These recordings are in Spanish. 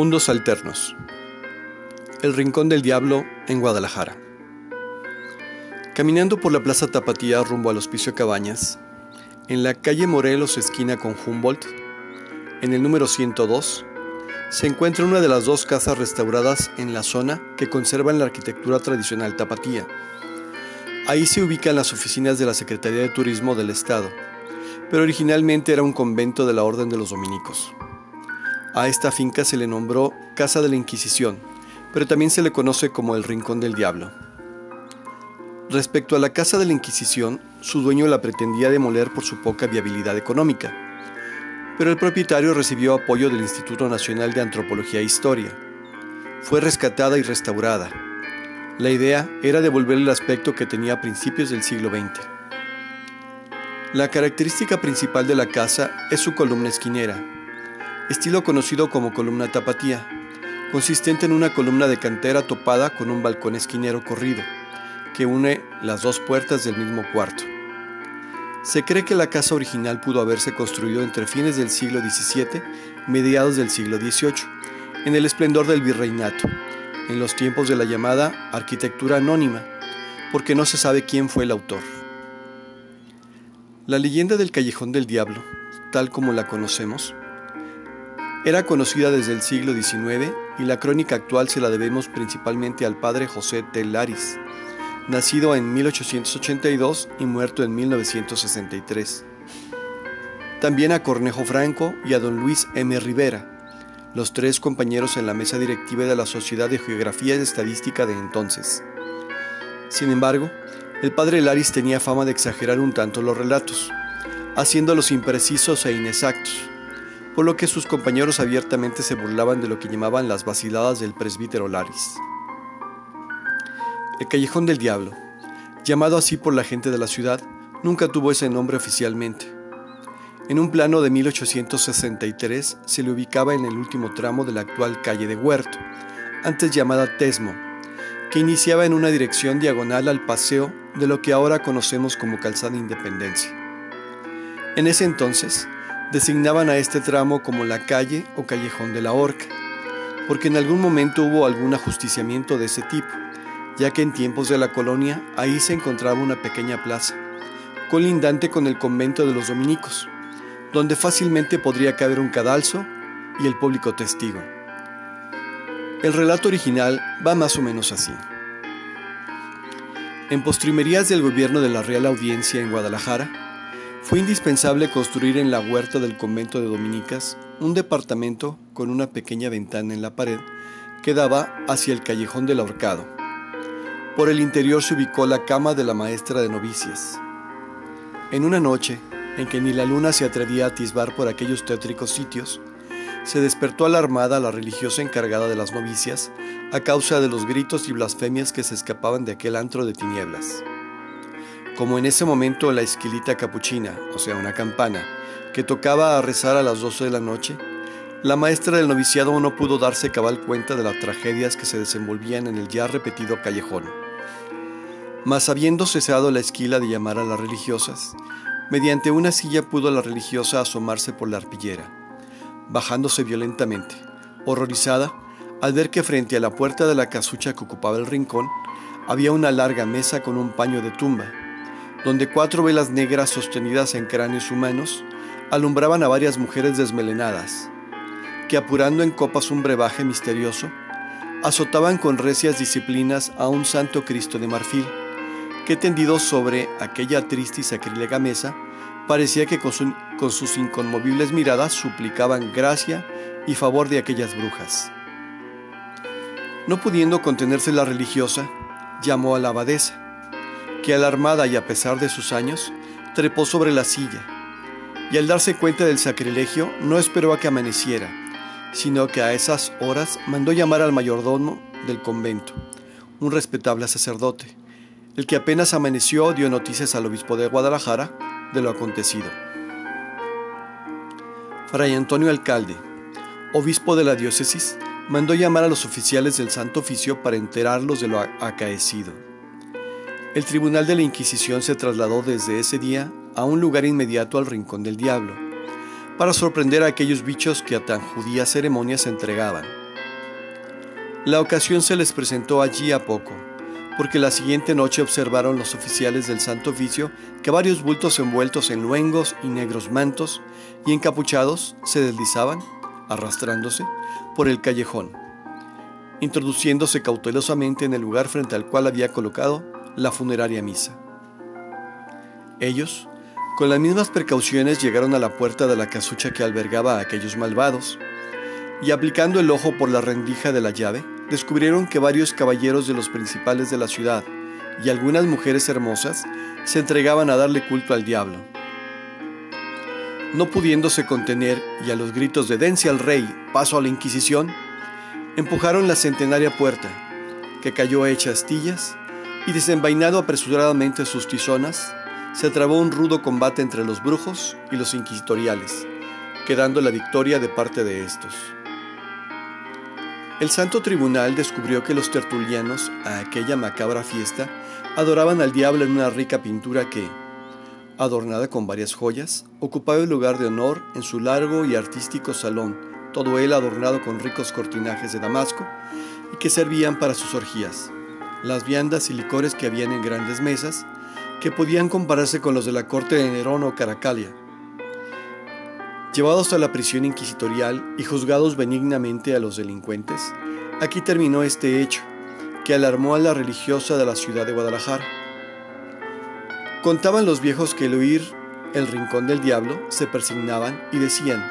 Mundos Alternos. El Rincón del Diablo en Guadalajara. Caminando por la Plaza Tapatía rumbo al Hospicio Cabañas, en la calle Morelos esquina con Humboldt, en el número 102, se encuentra una de las dos casas restauradas en la zona que conservan la arquitectura tradicional tapatía. Ahí se ubican las oficinas de la Secretaría de Turismo del Estado, pero originalmente era un convento de la Orden de los Dominicos. A esta finca se le nombró Casa de la Inquisición, pero también se le conoce como el Rincón del Diablo. Respecto a la Casa de la Inquisición, su dueño la pretendía demoler por su poca viabilidad económica, pero el propietario recibió apoyo del Instituto Nacional de Antropología e Historia. Fue rescatada y restaurada. La idea era devolverle el aspecto que tenía a principios del siglo XX. La característica principal de la casa es su columna esquinera, estilo conocido como columna tapatía, consistente en una columna de cantera topada con un balcón esquinero corrido, que une las dos puertas del mismo cuarto. Se cree que la casa original pudo haberse construido entre fines del siglo XVII y mediados del siglo XVIII, en el esplendor del virreinato, en los tiempos de la llamada arquitectura anónima, porque no se sabe quién fue el autor. La leyenda del Callejón del Diablo, tal como la conocemos, era conocida desde el siglo XIX y la crónica actual se la debemos principalmente al padre José Telaris, nacido en 1882 y muerto en 1963. También a Cornejo Franco y a don Luis M. Rivera, los tres compañeros en la mesa directiva de la Sociedad de Geografía y Estadística de entonces. Sin embargo, el padre Laris tenía fama de exagerar un tanto los relatos, haciéndolos imprecisos e inexactos por lo que sus compañeros abiertamente se burlaban de lo que llamaban las vaciladas del presbítero Laris. El Callejón del Diablo, llamado así por la gente de la ciudad, nunca tuvo ese nombre oficialmente. En un plano de 1863 se le ubicaba en el último tramo de la actual calle de Huerto, antes llamada Tesmo, que iniciaba en una dirección diagonal al paseo de lo que ahora conocemos como Calzada Independencia. En ese entonces, designaban a este tramo como la calle o callejón de la horca, porque en algún momento hubo algún ajusticiamiento de ese tipo, ya que en tiempos de la colonia ahí se encontraba una pequeña plaza, colindante con el convento de los dominicos, donde fácilmente podría caber un cadalso y el público testigo. El relato original va más o menos así. En postrimerías del gobierno de la Real Audiencia en Guadalajara, fue indispensable construir en la huerta del convento de Dominicas un departamento con una pequeña ventana en la pared que daba hacia el callejón del ahorcado. Por el interior se ubicó la cama de la maestra de novicias. En una noche, en que ni la luna se atrevía a atisbar por aquellos tétricos sitios, se despertó alarmada la religiosa encargada de las novicias a causa de los gritos y blasfemias que se escapaban de aquel antro de tinieblas. Como en ese momento la esquilita capuchina, o sea, una campana, que tocaba a rezar a las 12 de la noche, la maestra del noviciado no pudo darse cabal cuenta de las tragedias que se desenvolvían en el ya repetido callejón. Mas habiendo cesado la esquila de llamar a las religiosas, mediante una silla pudo la religiosa asomarse por la arpillera, bajándose violentamente, horrorizada al ver que frente a la puerta de la casucha que ocupaba el rincón había una larga mesa con un paño de tumba, donde cuatro velas negras sostenidas en cráneos humanos alumbraban a varias mujeres desmelenadas, que apurando en copas un brebaje misterioso, azotaban con recias disciplinas a un santo Cristo de marfil, que tendido sobre aquella triste y sacrílega mesa, parecía que con, con sus inconmovibles miradas suplicaban gracia y favor de aquellas brujas. No pudiendo contenerse la religiosa, llamó a la abadesa, que alarmada y a pesar de sus años, trepó sobre la silla, y al darse cuenta del sacrilegio no esperó a que amaneciera, sino que a esas horas mandó llamar al mayordomo del convento, un respetable sacerdote, el que apenas amaneció dio noticias al obispo de Guadalajara de lo acontecido. Fray Antonio Alcalde, obispo de la diócesis, mandó llamar a los oficiales del Santo Oficio para enterarlos de lo acaecido. El tribunal de la Inquisición se trasladó desde ese día a un lugar inmediato al Rincón del Diablo, para sorprender a aquellos bichos que a tan judías ceremonias se entregaban. La ocasión se les presentó allí a poco, porque la siguiente noche observaron los oficiales del Santo Oficio que varios bultos envueltos en luengos y negros mantos y encapuchados se deslizaban, arrastrándose, por el callejón, introduciéndose cautelosamente en el lugar frente al cual había colocado la funeraria misa. Ellos, con las mismas precauciones, llegaron a la puerta de la casucha que albergaba a aquellos malvados, y aplicando el ojo por la rendija de la llave, descubrieron que varios caballeros de los principales de la ciudad y algunas mujeres hermosas se entregaban a darle culto al diablo. No pudiéndose contener y a los gritos de dense al rey, paso a la Inquisición, empujaron la centenaria puerta, que cayó hecha astillas, y desenvainado apresuradamente sus tizonas, se trabó un rudo combate entre los brujos y los inquisitoriales, quedando la victoria de parte de estos. El Santo Tribunal descubrió que los tertulianos, a aquella macabra fiesta, adoraban al diablo en una rica pintura que, adornada con varias joyas, ocupaba el lugar de honor en su largo y artístico salón, todo él adornado con ricos cortinajes de Damasco, y que servían para sus orgías. Las viandas y licores que habían en grandes mesas, que podían compararse con los de la corte de Nerón o Caracalia, Llevados a la prisión inquisitorial y juzgados benignamente a los delincuentes, aquí terminó este hecho, que alarmó a la religiosa de la ciudad de Guadalajara. Contaban los viejos que al oír el rincón del diablo se persignaban y decían,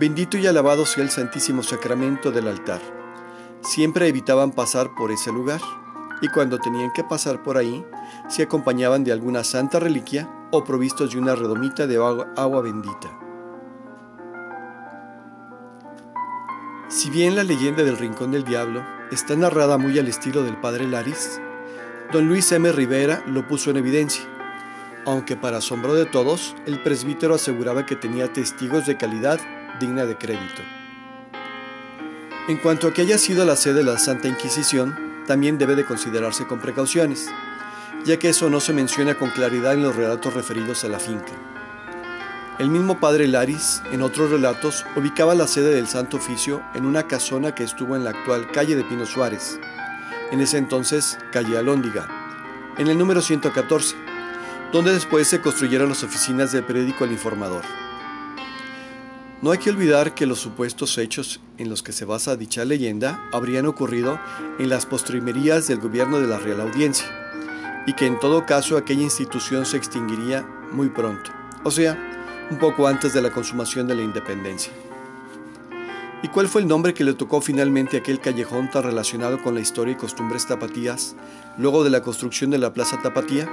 bendito y alabado sea el Santísimo Sacramento del altar. Siempre evitaban pasar por ese lugar y cuando tenían que pasar por ahí, se acompañaban de alguna santa reliquia o provistos de una redomita de agua bendita. Si bien la leyenda del Rincón del Diablo está narrada muy al estilo del padre Laris, don Luis M. Rivera lo puso en evidencia, aunque para asombro de todos, el presbítero aseguraba que tenía testigos de calidad digna de crédito. En cuanto a que haya sido la sede de la Santa Inquisición, también debe de considerarse con precauciones, ya que eso no se menciona con claridad en los relatos referidos a la finca. El mismo padre Laris, en otros relatos, ubicaba la sede del Santo Oficio en una casona que estuvo en la actual calle de Pino Suárez, en ese entonces calle Alóndiga, en el número 114, donde después se construyeron las oficinas del periódico El Informador. No hay que olvidar que los supuestos hechos en los que se basa dicha leyenda habrían ocurrido en las postrimerías del gobierno de la Real Audiencia, y que en todo caso aquella institución se extinguiría muy pronto, o sea, un poco antes de la consumación de la independencia. ¿Y cuál fue el nombre que le tocó finalmente a aquel callejón tan relacionado con la historia y costumbres tapatías luego de la construcción de la Plaza Tapatía?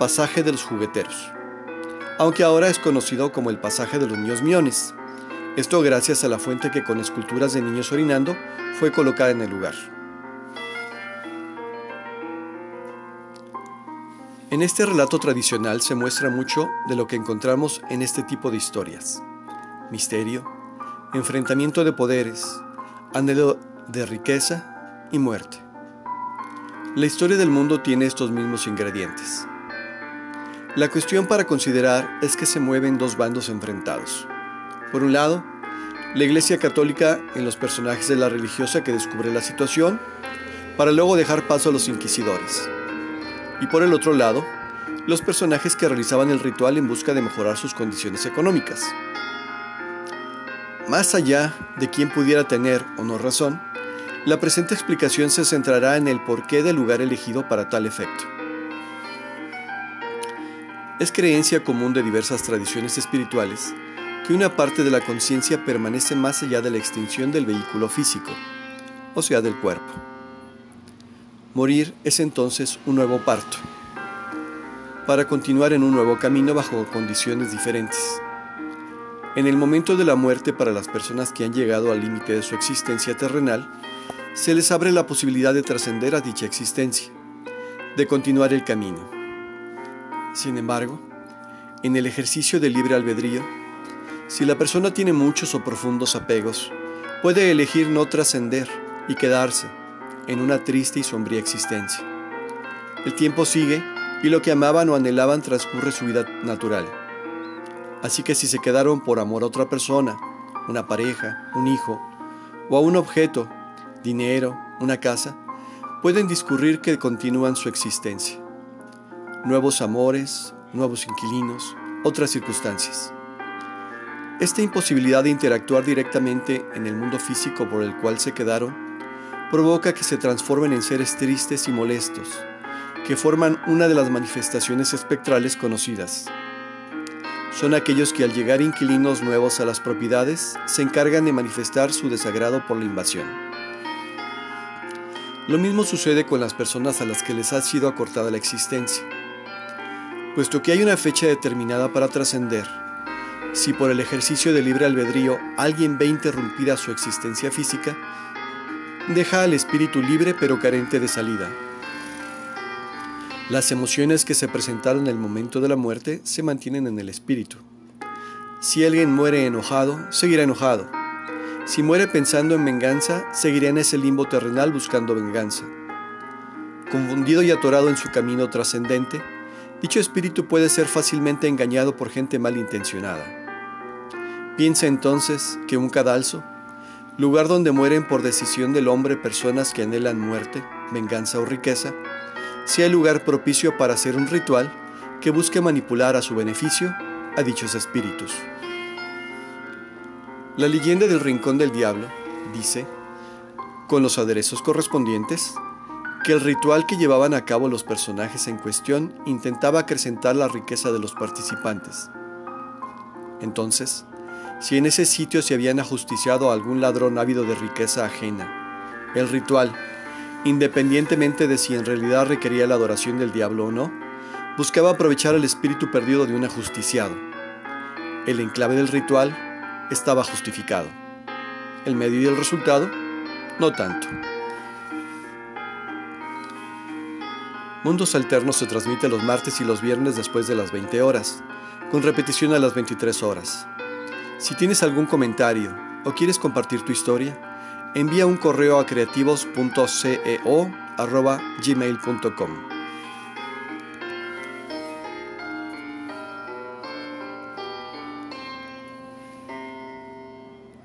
Pasaje de los Jugueteros, aunque ahora es conocido como el Pasaje de los Niños Miones, esto gracias a la fuente que con esculturas de niños orinando fue colocada en el lugar. En este relato tradicional se muestra mucho de lo que encontramos en este tipo de historias. Misterio, enfrentamiento de poderes, anhelo de riqueza y muerte. La historia del mundo tiene estos mismos ingredientes. La cuestión para considerar es que se mueven dos bandos enfrentados. Por un lado, la Iglesia Católica en los personajes de la religiosa que descubre la situación, para luego dejar paso a los inquisidores y por el otro lado, los personajes que realizaban el ritual en busca de mejorar sus condiciones económicas. Más allá de quién pudiera tener o no razón, la presente explicación se centrará en el porqué del lugar elegido para tal efecto. Es creencia común de diversas tradiciones espirituales que una parte de la conciencia permanece más allá de la extinción del vehículo físico, o sea, del cuerpo. Morir es entonces un nuevo parto, para continuar en un nuevo camino bajo condiciones diferentes. En el momento de la muerte para las personas que han llegado al límite de su existencia terrenal, se les abre la posibilidad de trascender a dicha existencia, de continuar el camino. Sin embargo, en el ejercicio del libre albedrío, si la persona tiene muchos o profundos apegos, puede elegir no trascender y quedarse en una triste y sombría existencia. El tiempo sigue y lo que amaban o anhelaban transcurre su vida natural. Así que si se quedaron por amor a otra persona, una pareja, un hijo o a un objeto, dinero, una casa, pueden discurrir que continúan su existencia. Nuevos amores, nuevos inquilinos, otras circunstancias. Esta imposibilidad de interactuar directamente en el mundo físico por el cual se quedaron provoca que se transformen en seres tristes y molestos, que forman una de las manifestaciones espectrales conocidas. Son aquellos que al llegar inquilinos nuevos a las propiedades se encargan de manifestar su desagrado por la invasión. Lo mismo sucede con las personas a las que les ha sido acortada la existencia. Puesto que hay una fecha determinada para trascender, si por el ejercicio de libre albedrío alguien ve interrumpida su existencia física, deja al espíritu libre pero carente de salida. Las emociones que se presentaron en el momento de la muerte se mantienen en el espíritu. Si alguien muere enojado, seguirá enojado. Si muere pensando en venganza, seguirá en ese limbo terrenal buscando venganza. Confundido y atorado en su camino trascendente, dicho espíritu puede ser fácilmente engañado por gente malintencionada. Piensa entonces que un cadalso, lugar donde mueren por decisión del hombre personas que anhelan muerte, venganza o riqueza, sea el lugar propicio para hacer un ritual que busque manipular a su beneficio a dichos espíritus. La leyenda del Rincón del Diablo dice, con los aderezos correspondientes, que el ritual que llevaban a cabo los personajes en cuestión intentaba acrecentar la riqueza de los participantes. Entonces, si en ese sitio se habían ajusticiado a algún ladrón ávido de riqueza ajena. El ritual, independientemente de si en realidad requería la adoración del diablo o no, buscaba aprovechar el espíritu perdido de un ajusticiado. El enclave del ritual estaba justificado. El medio y el resultado, no tanto. Mundos Alternos se transmite los martes y los viernes después de las 20 horas, con repetición a las 23 horas. Si tienes algún comentario o quieres compartir tu historia, envía un correo a creativos.ceo.gmail.com.